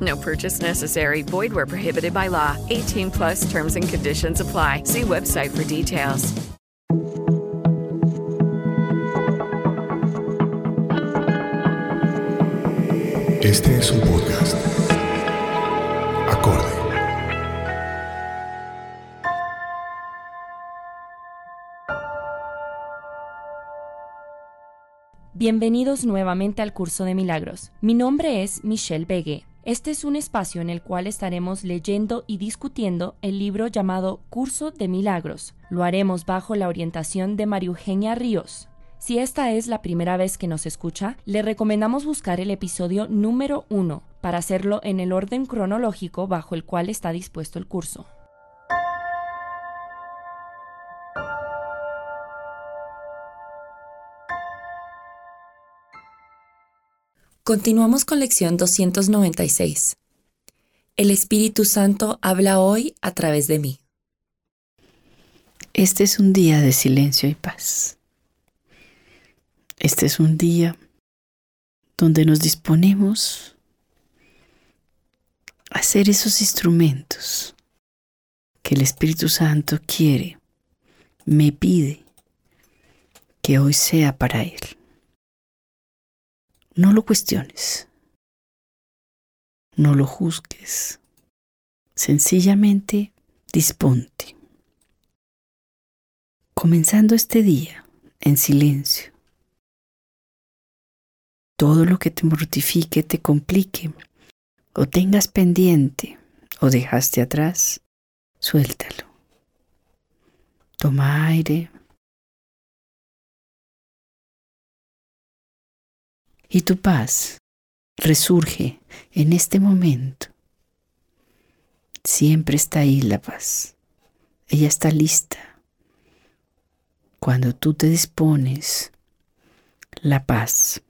No purchase necessary. Void where prohibited by law. 18 plus terms and conditions apply. See website for details. Este es un podcast. Acorde. Bienvenidos nuevamente al curso de milagros. Mi nombre es Michelle Begue. Este es un espacio en el cual estaremos leyendo y discutiendo el libro llamado Curso de Milagros. Lo haremos bajo la orientación de María Eugenia Ríos. Si esta es la primera vez que nos escucha, le recomendamos buscar el episodio número 1 para hacerlo en el orden cronológico bajo el cual está dispuesto el curso. Continuamos con lección 296. El Espíritu Santo habla hoy a través de mí. Este es un día de silencio y paz. Este es un día donde nos disponemos a ser esos instrumentos que el Espíritu Santo quiere, me pide que hoy sea para Él. No lo cuestiones, no lo juzgues, sencillamente disponte. Comenzando este día en silencio, todo lo que te mortifique, te complique, o tengas pendiente, o dejaste atrás, suéltalo. Toma aire. Y tu paz resurge en este momento. Siempre está ahí la paz. Ella está lista. Cuando tú te dispones, la paz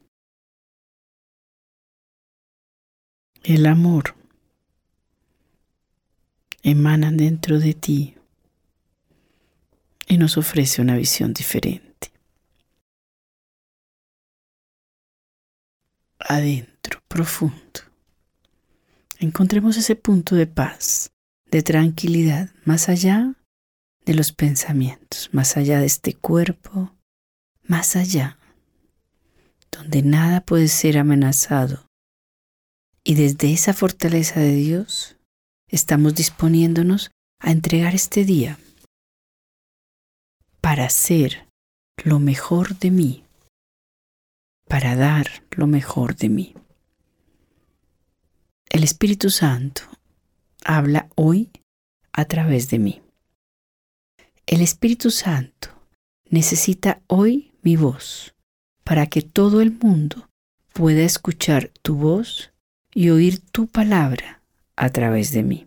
el amor emana dentro de ti y nos ofrece una visión diferente. Adentro, profundo, encontremos ese punto de paz, de tranquilidad, más allá de los pensamientos, más allá de este cuerpo, más allá, donde nada puede ser amenazado. Y desde esa fortaleza de Dios estamos disponiéndonos a entregar este día para ser lo mejor de mí, para dar lo mejor de mí. El Espíritu Santo habla hoy a través de mí. El Espíritu Santo necesita hoy mi voz para que todo el mundo pueda escuchar tu voz y oír tu palabra a través de mí.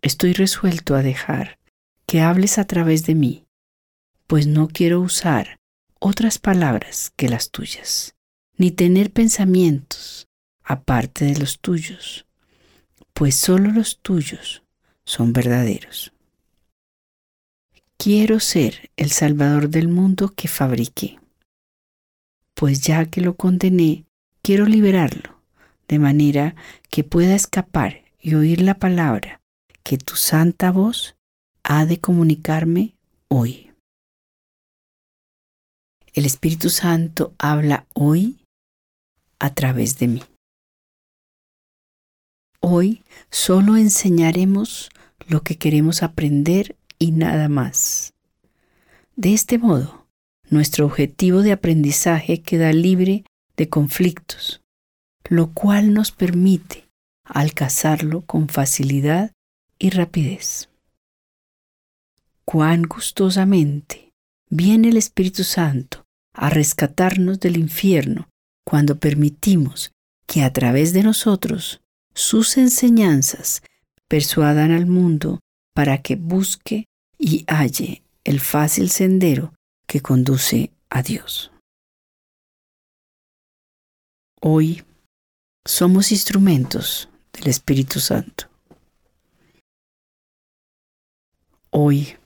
Estoy resuelto a dejar que hables a través de mí, pues no quiero usar otras palabras que las tuyas, ni tener pensamientos aparte de los tuyos, pues solo los tuyos son verdaderos. Quiero ser el Salvador del mundo que fabriqué, pues ya que lo condené, quiero liberarlo de manera que pueda escapar y oír la palabra que tu santa voz ha de comunicarme hoy. El Espíritu Santo habla hoy a través de mí. Hoy solo enseñaremos lo que queremos aprender y nada más. De este modo, nuestro objetivo de aprendizaje queda libre de conflictos, lo cual nos permite alcanzarlo con facilidad y rapidez. Cuán gustosamente viene el Espíritu Santo a rescatarnos del infierno cuando permitimos que a través de nosotros sus enseñanzas persuadan al mundo para que busque y halle el fácil sendero que conduce a Dios. Hoy somos instrumentos del Espíritu Santo. Hoy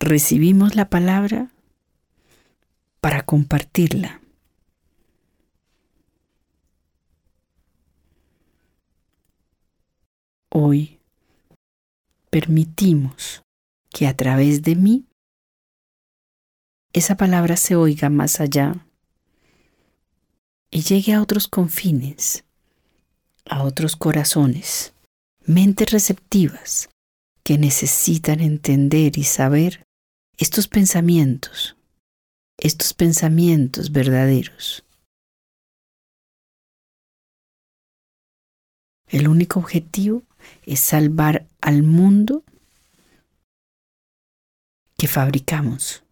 recibimos la palabra para compartirla. Hoy permitimos que a través de mí esa palabra se oiga más allá y llegue a otros confines, a otros corazones, mentes receptivas que necesitan entender y saber estos pensamientos, estos pensamientos verdaderos. El único objetivo es salvar al mundo que fabricamos,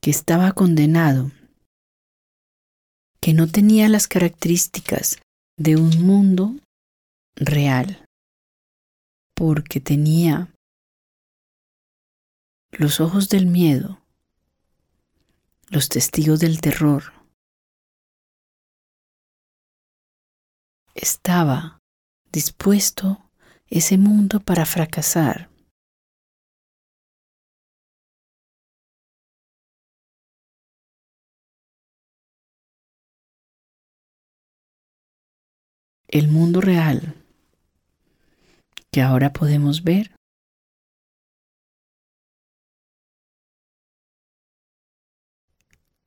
que estaba condenado, que no tenía las características de un mundo real, porque tenía los ojos del miedo, los testigos del terror. Estaba dispuesto ese mundo para fracasar. El mundo real que ahora podemos ver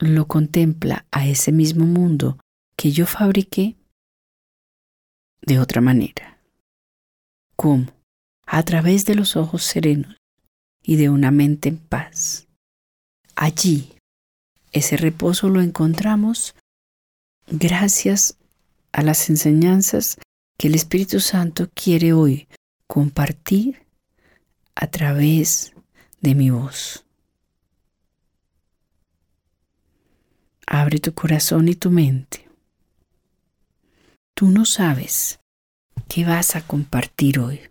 lo contempla a ese mismo mundo que yo fabriqué de otra manera. ¿Cómo? A través de los ojos serenos y de una mente en paz. Allí, ese reposo lo encontramos gracias a las enseñanzas que el Espíritu Santo quiere hoy compartir a través de mi voz. Abre tu corazón y tu mente. Tú no sabes qué vas a compartir hoy.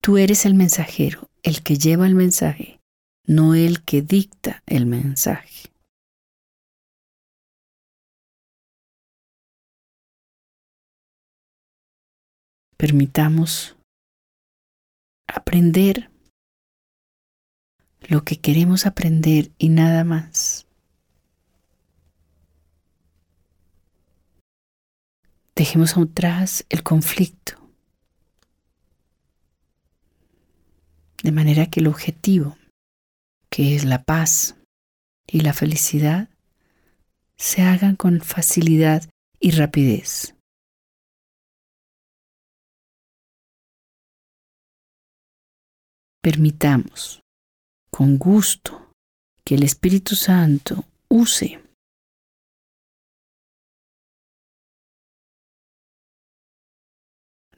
Tú eres el mensajero, el que lleva el mensaje, no el que dicta el mensaje. Permitamos aprender lo que queremos aprender y nada más. Dejemos atrás el conflicto. De manera que el objetivo, que es la paz y la felicidad, se hagan con facilidad y rapidez. Permitamos con gusto que el Espíritu Santo use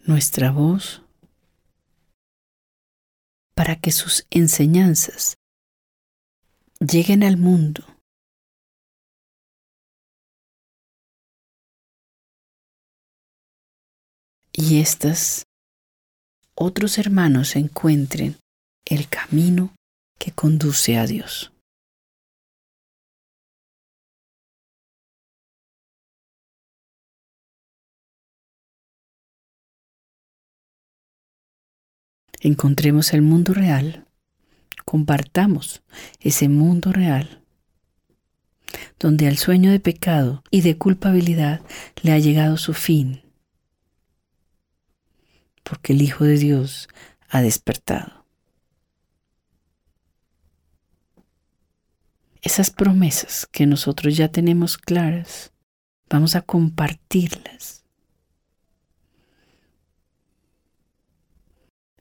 nuestra voz para que sus enseñanzas lleguen al mundo. Y estas otros hermanos encuentren el camino que conduce a Dios. Encontremos el mundo real, compartamos ese mundo real, donde al sueño de pecado y de culpabilidad le ha llegado su fin, porque el Hijo de Dios ha despertado. Esas promesas que nosotros ya tenemos claras, vamos a compartirlas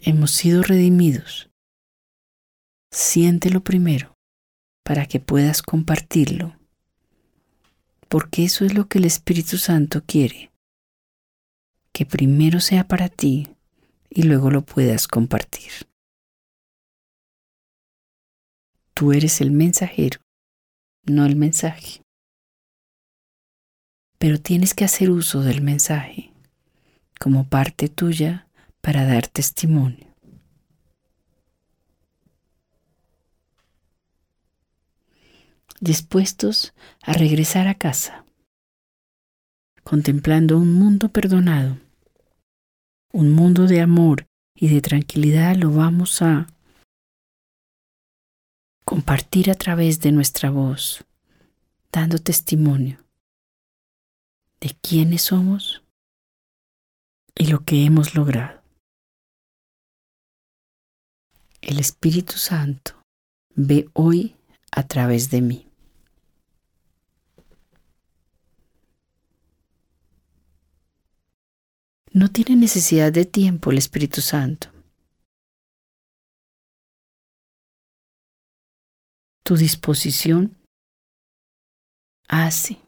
hemos sido redimidos. Siéntelo primero para que puedas compartirlo, porque eso es lo que el Espíritu Santo quiere, que primero sea para ti y luego lo puedas compartir. Tú eres el mensajero, no el mensaje. Pero tienes que hacer uso del mensaje como parte tuya para dar testimonio. Dispuestos a regresar a casa, contemplando un mundo perdonado, un mundo de amor y de tranquilidad, lo vamos a compartir a través de nuestra voz, dando testimonio de quiénes somos y lo que hemos logrado. El Espíritu Santo ve hoy a través de mí. No tiene necesidad de tiempo el Espíritu Santo. Tu disposición hace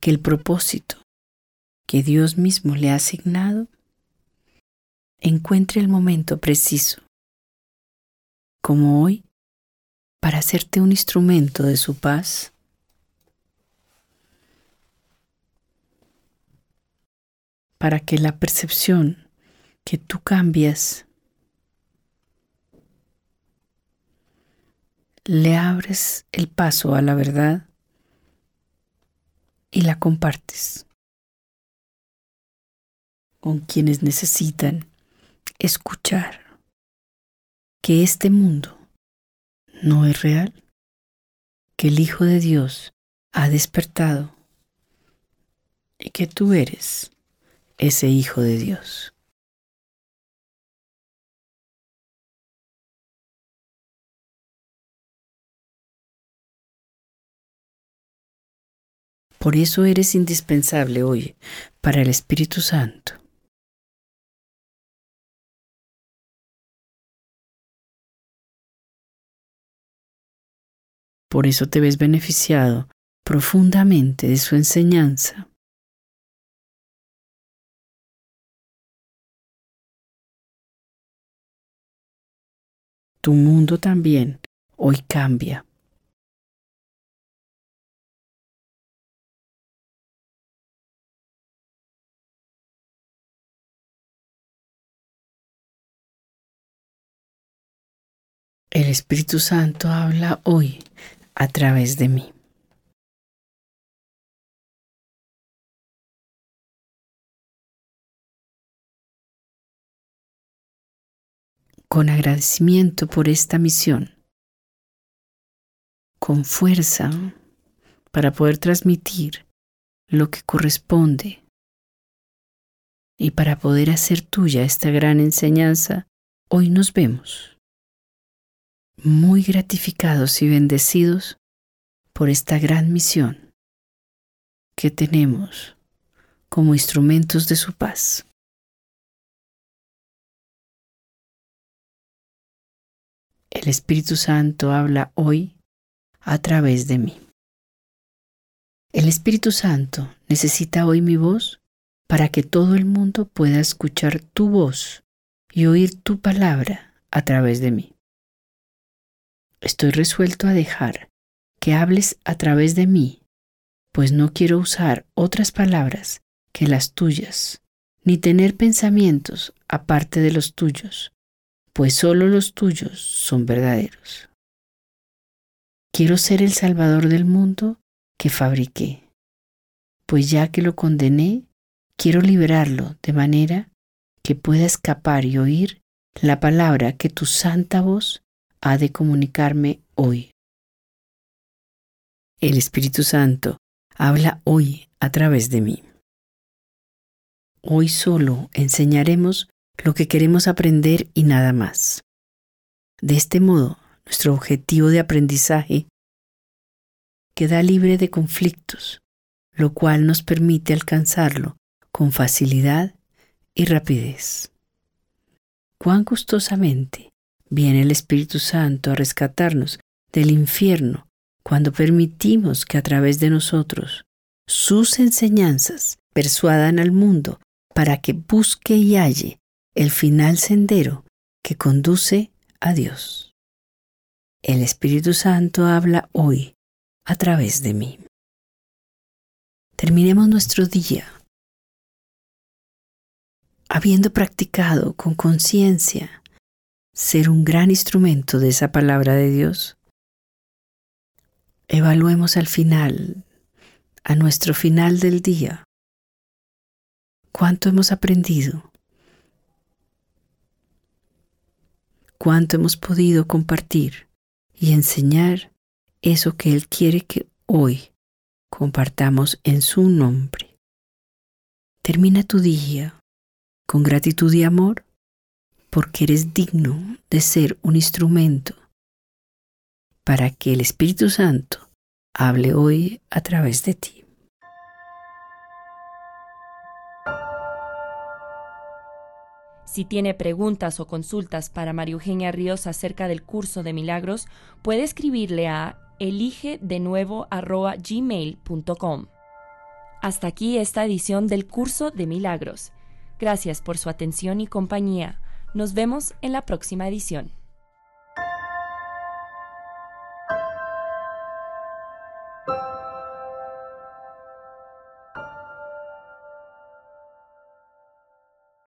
que el propósito que Dios mismo le ha asignado encuentre el momento preciso, como hoy, para hacerte un instrumento de su paz, para que la percepción que tú cambias le abres el paso a la verdad y la compartes con quienes necesitan escuchar que este mundo no es real, que el Hijo de Dios ha despertado y que tú eres ese Hijo de Dios. Por eso eres indispensable hoy para el Espíritu Santo. Por eso te ves beneficiado profundamente de su enseñanza. Tu mundo también hoy cambia. El Espíritu Santo habla hoy a través de mí. Con agradecimiento por esta misión, con fuerza para poder transmitir lo que corresponde y para poder hacer tuya esta gran enseñanza, hoy nos vemos muy gratificados y bendecidos por esta gran misión que tenemos como instrumentos de su paz. El Espíritu Santo habla hoy a través de mí. El Espíritu Santo necesita hoy mi voz para que todo el mundo pueda escuchar tu voz y oír tu palabra a través de mí. Estoy resuelto a dejar que hables a través de mí, pues no quiero usar otras palabras que las tuyas, ni tener pensamientos aparte de los tuyos, pues solo los tuyos son verdaderos. Quiero ser el Salvador del mundo que fabriqué, pues ya que lo condené, quiero liberarlo de manera que pueda escapar y oír la palabra que tu santa voz ha de comunicarme hoy. El Espíritu Santo habla hoy a través de mí. Hoy solo enseñaremos lo que queremos aprender y nada más. De este modo, nuestro objetivo de aprendizaje queda libre de conflictos, lo cual nos permite alcanzarlo con facilidad y rapidez. Cuán gustosamente viene el Espíritu Santo a rescatarnos del infierno cuando permitimos que a través de nosotros sus enseñanzas persuadan al mundo para que busque y halle el final sendero que conduce a Dios. El Espíritu Santo habla hoy a través de mí. Terminemos nuestro día habiendo practicado con conciencia ser un gran instrumento de esa palabra de Dios. Evaluemos al final, a nuestro final del día, cuánto hemos aprendido, cuánto hemos podido compartir y enseñar eso que Él quiere que hoy compartamos en su nombre. Termina tu día con gratitud y amor porque eres digno de ser un instrumento para que el Espíritu Santo hable hoy a través de ti. Si tiene preguntas o consultas para María Eugenia Ríos acerca del curso de milagros, puede escribirle a eligedenuevo.gmail.com. Hasta aquí esta edición del curso de milagros. Gracias por su atención y compañía. Nos vemos en la próxima edición.